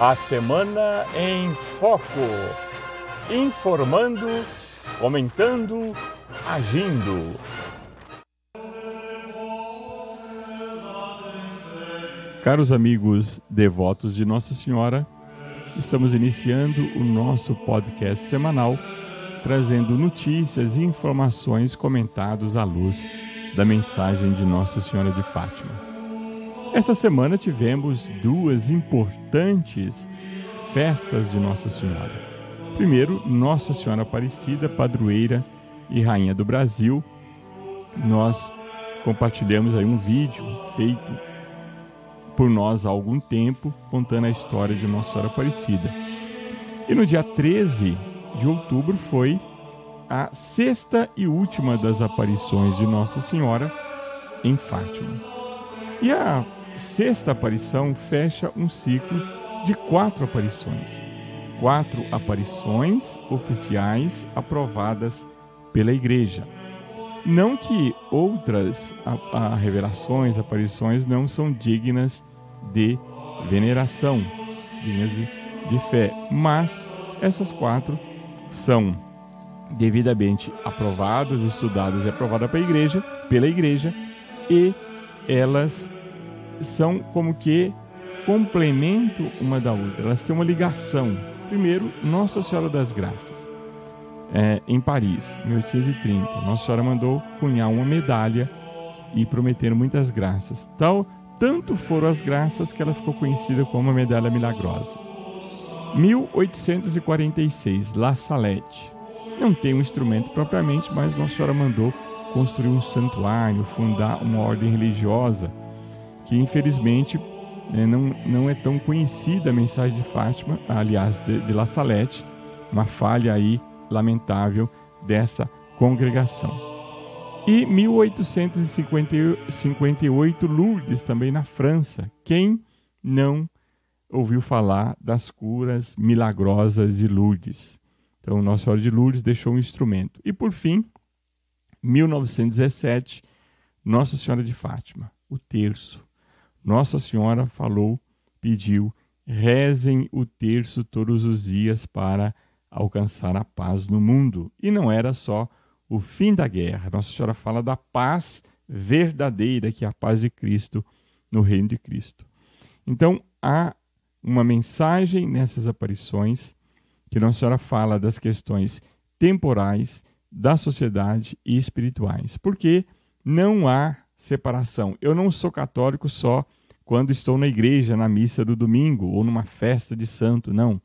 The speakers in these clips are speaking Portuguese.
A Semana em Foco. Informando, comentando, agindo. Caros amigos devotos de Nossa Senhora, estamos iniciando o nosso podcast semanal, trazendo notícias e informações comentados à luz da mensagem de Nossa Senhora de Fátima. Essa semana tivemos duas importantes festas de Nossa Senhora. Primeiro, Nossa Senhora Aparecida, padroeira e rainha do Brasil. Nós compartilhamos aí um vídeo feito por nós há algum tempo, contando a história de Nossa Senhora Aparecida. E no dia 13 de outubro foi a sexta e última das aparições de Nossa Senhora em Fátima. E a sexta aparição fecha um ciclo de quatro aparições. Quatro aparições oficiais aprovadas pela Igreja. Não que outras a, a revelações, aparições não são dignas de veneração, dignas de, de fé, mas essas quatro são devidamente aprovadas, estudadas e aprovadas pela igreja, pela igreja, e elas são como que complemento uma da outra, elas têm uma ligação. Primeiro, Nossa Senhora das Graças, é, em Paris, 1830. Nossa Senhora mandou cunhar uma medalha e prometeram muitas graças. Tal, tanto foram as graças que ela ficou conhecida como a medalha milagrosa. 1846, La Salette. Não tem um instrumento propriamente, mas Nossa Senhora mandou construir um santuário, fundar uma ordem religiosa que infelizmente né, não, não é tão conhecida a mensagem de Fátima, aliás, de, de La Salette, uma falha aí lamentável dessa congregação. E 1858, Lourdes, também na França. Quem não ouviu falar das curas milagrosas de Lourdes? Então, Nossa Senhora de Lourdes deixou um instrumento. E por fim, 1917, Nossa Senhora de Fátima, o terço. Nossa Senhora falou, pediu, rezem o terço todos os dias para alcançar a paz no mundo. E não era só o fim da guerra. Nossa Senhora fala da paz verdadeira, que é a paz de Cristo no reino de Cristo. Então, há uma mensagem nessas aparições que Nossa Senhora fala das questões temporais, da sociedade e espirituais. Porque não há separação. Eu não sou católico só quando estou na igreja, na missa do domingo ou numa festa de santo, não.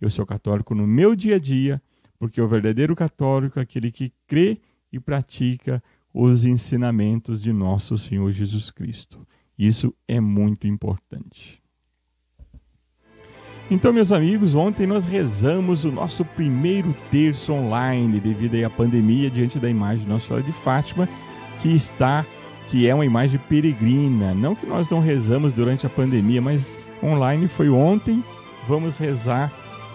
Eu sou católico no meu dia a dia, porque o verdadeiro católico é aquele que crê e pratica os ensinamentos de nosso Senhor Jesus Cristo. Isso é muito importante. Então, meus amigos, ontem nós rezamos o nosso primeiro terço online devido à pandemia diante da imagem de Nossa Senhora de Fátima, que está que é uma imagem peregrina. Não que nós não rezamos durante a pandemia, mas online foi ontem. Vamos rezar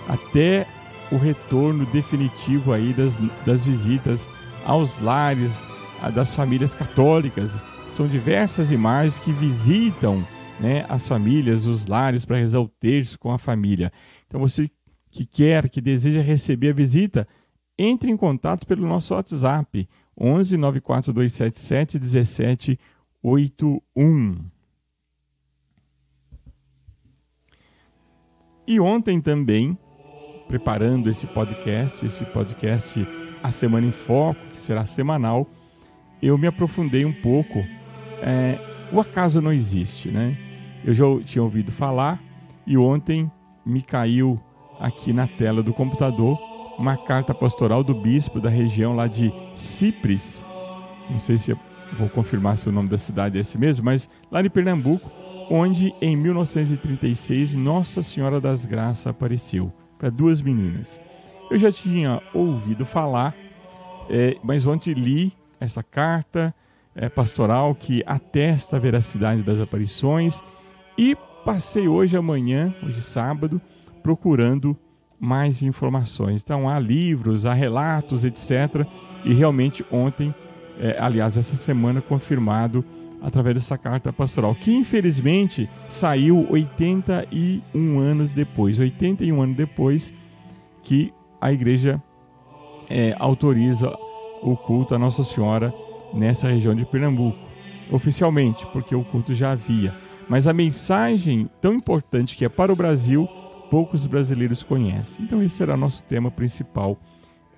até o retorno definitivo aí das, das visitas aos lares das famílias católicas. São diversas imagens que visitam né, as famílias, os lares, para rezar o terço com a família. Então, você que quer, que deseja receber a visita, entre em contato pelo nosso WhatsApp 11 94277 1781. E ontem também, preparando esse podcast, esse podcast A Semana em Foco, que será semanal, eu me aprofundei um pouco. É, o acaso não existe, né? Eu já tinha ouvido falar e ontem me caiu aqui na tela do computador uma carta pastoral do bispo da região lá de Cipres. Não sei se vou confirmar se o nome da cidade é esse mesmo, mas lá de Pernambuco, onde em 1936 Nossa Senhora das Graças apareceu para duas meninas. Eu já tinha ouvido falar, é, mas ontem li essa carta é, pastoral que atesta a veracidade das aparições e passei hoje amanhã, hoje sábado, procurando mais informações. Então há livros, há relatos, etc. E realmente ontem, é, aliás, essa semana confirmado através dessa carta pastoral, que infelizmente saiu 81 anos depois 81 anos depois que a igreja é, autoriza o culto a Nossa Senhora nessa região de Pernambuco, oficialmente, porque o culto já havia. Mas a mensagem tão importante que é para o Brasil, poucos brasileiros conhecem. Então, esse será nosso tema principal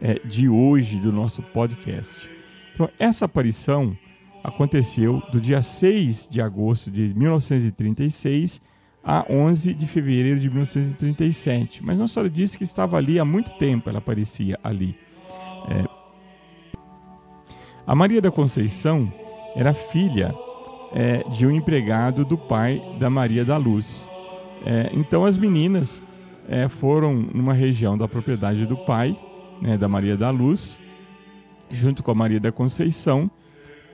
é, de hoje do nosso podcast. Então, essa aparição aconteceu do dia 6 de agosto de 1936 a 11 de fevereiro de 1937. Mas Nossa Senhora disse que estava ali há muito tempo, ela aparecia ali. É... A Maria da Conceição era filha é, de um empregado do pai da Maria da Luz. É, então as meninas é, foram numa região da propriedade do pai, né, da Maria da Luz, junto com a Maria da Conceição,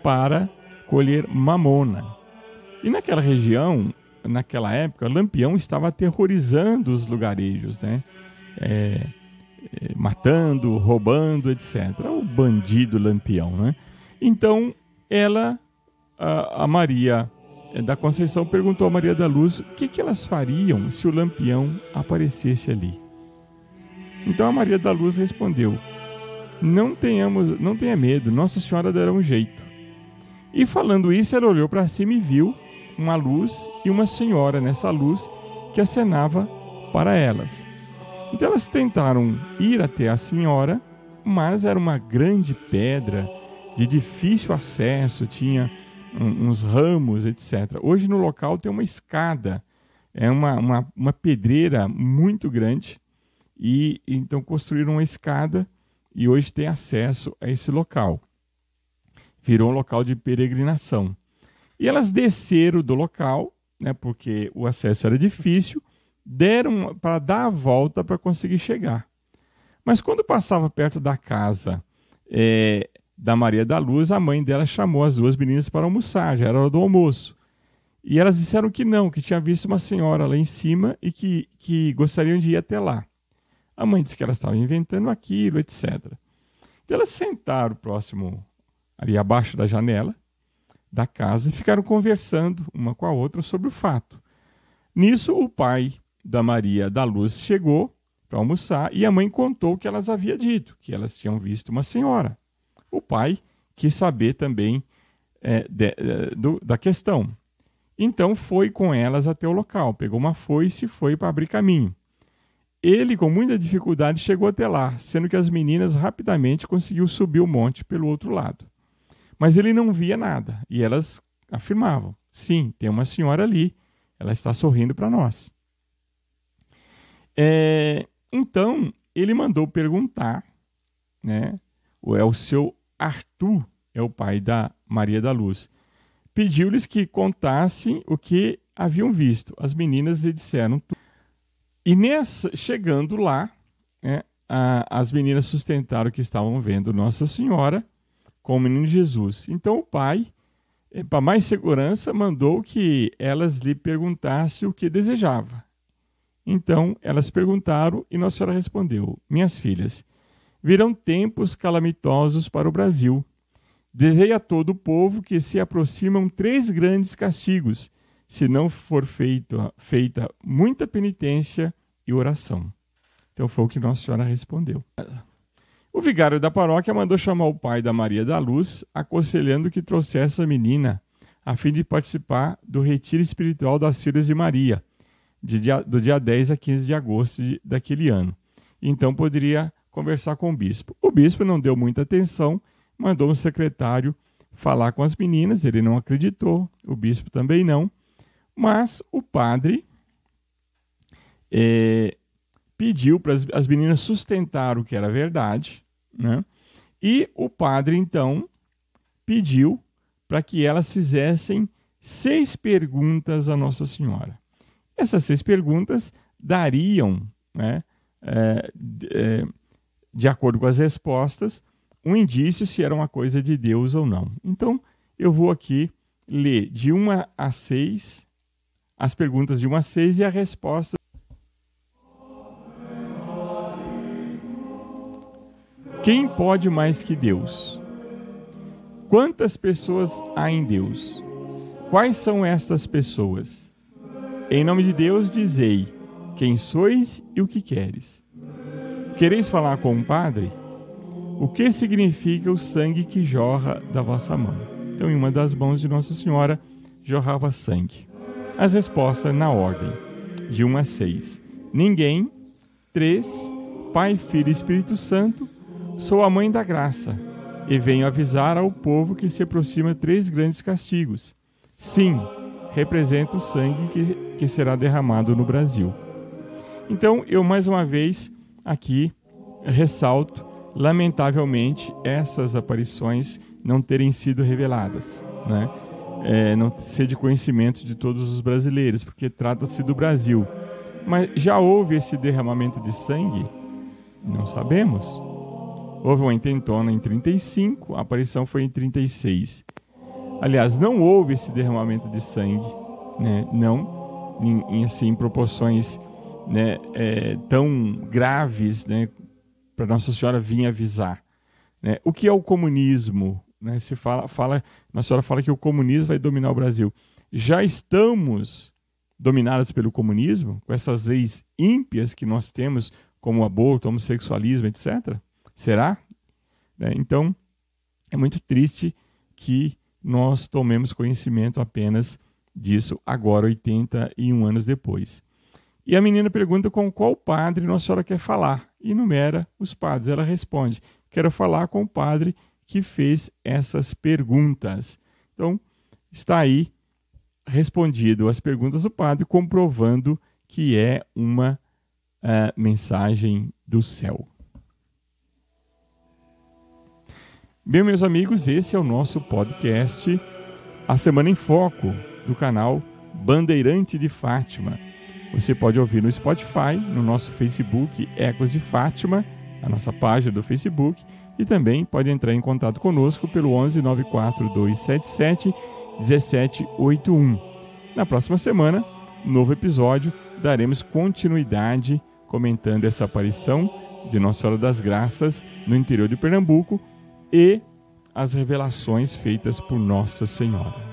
para colher mamona. E naquela região, naquela época, Lampião estava aterrorizando os lugarejos, né? É, é, matando, roubando, etc. O bandido Lampião, né? Então, ela, a, a Maria da Conceição, perguntou a Maria da Luz o que, que elas fariam se o Lampião aparecesse ali. Então a Maria da Luz respondeu: Não tenhamos, não tenha medo, Nossa Senhora dará um jeito. E falando isso, ela olhou para cima e viu uma luz e uma senhora nessa luz que acenava para elas. Então elas tentaram ir até a senhora, mas era uma grande pedra de difícil acesso, tinha uns ramos, etc. Hoje no local tem uma escada, é uma, uma, uma pedreira muito grande, e então construíram uma escada e hoje tem acesso a esse local virou um local de peregrinação. E elas desceram do local, né, porque o acesso era difícil, deram para dar a volta para conseguir chegar. Mas quando passava perto da casa é, da Maria da Luz, a mãe dela chamou as duas meninas para almoçar, já era hora do almoço. E elas disseram que não, que tinha visto uma senhora lá em cima e que, que gostariam de ir até lá. A mãe disse que elas estavam inventando aquilo, etc. Então elas sentaram próximo ali abaixo da janela da casa e ficaram conversando uma com a outra sobre o fato. Nisso, o pai da Maria da Luz chegou para almoçar e a mãe contou o que elas haviam dito, que elas tinham visto uma senhora. O pai quis saber também é, de, é, do, da questão. Então foi com elas até o local, pegou uma foice e foi para abrir caminho. Ele, com muita dificuldade, chegou até lá, sendo que as meninas rapidamente conseguiu subir o monte pelo outro lado. Mas ele não via nada. E elas afirmavam: sim, tem uma senhora ali, ela está sorrindo para nós. É, então, ele mandou perguntar, né? É o seu Arthur, é o pai da Maria da Luz. Pediu-lhes que contassem o que haviam visto. As meninas lhe disseram tudo. E nessa, chegando lá, né, a, as meninas sustentaram que estavam vendo Nossa Senhora com o menino Jesus. Então o pai, eh, para mais segurança, mandou que elas lhe perguntassem o que desejava. Então elas perguntaram e Nossa Senhora respondeu: Minhas filhas, virão tempos calamitosos para o Brasil. Deseja a todo o povo que se aproximam três grandes castigos, se não for feito, feita muita penitência e oração. Então foi o que Nossa Senhora respondeu. O vigário da paróquia mandou chamar o pai da Maria da Luz, aconselhando que trouxesse a menina a fim de participar do retiro espiritual das filhas de Maria, de dia, do dia 10 a 15 de agosto de, daquele ano. Então poderia conversar com o bispo. O bispo não deu muita atenção, mandou um secretário falar com as meninas, ele não acreditou, o bispo também não, mas o padre é, pediu para as meninas sustentar o que era verdade, né? E o padre, então, pediu para que elas fizessem seis perguntas a Nossa Senhora. Essas seis perguntas dariam, né, é, é, de acordo com as respostas, um indício se era uma coisa de Deus ou não. Então, eu vou aqui ler de uma a seis as perguntas de uma a seis e a resposta Quem pode mais que Deus? Quantas pessoas há em Deus? Quais são estas pessoas? Em nome de Deus, dizei quem sois e o que queres. Quereis falar com um padre? O que significa o sangue que jorra da vossa mão? Então, em uma das mãos de Nossa Senhora jorrava sangue. As respostas na ordem, de 1 a 6. Ninguém. 3. Pai, Filho e Espírito Santo. Sou a mãe da graça e venho avisar ao povo que se aproxima três grandes castigos. Sim, representa o sangue que, que será derramado no Brasil. Então, eu mais uma vez aqui ressalto, lamentavelmente, essas aparições não terem sido reveladas, né? É, não ser de conhecimento de todos os brasileiros, porque trata-se do Brasil. Mas já houve esse derramamento de sangue? Não sabemos. Houve uma intentona em 35, a aparição foi em 36. Aliás, não houve esse derramamento de sangue, né? não em, em assim, proporções né, é, tão graves né, para Nossa Senhora vir avisar. Né? O que é o comunismo? Né? Se fala, fala, Nossa Senhora fala que o comunismo vai dominar o Brasil. Já estamos dominados pelo comunismo, com essas leis ímpias que nós temos, como aborto, homossexualismo, etc. Será? Né? Então, é muito triste que nós tomemos conhecimento apenas disso agora, 81 anos depois. E a menina pergunta com qual padre Nossa Senhora quer falar. E enumera os padres. Ela responde: Quero falar com o padre que fez essas perguntas. Então, está aí respondido as perguntas do padre, comprovando que é uma uh, mensagem do céu. Bem, meus amigos, esse é o nosso podcast A Semana em Foco do canal Bandeirante de Fátima. Você pode ouvir no Spotify, no nosso Facebook Ecos de Fátima, a nossa página do Facebook, e também pode entrar em contato conosco pelo 11 94 277 1781. Na próxima semana, novo episódio, daremos continuidade comentando essa aparição de Nossa Senhora das Graças no interior de Pernambuco e as revelações feitas por Nossa Senhora.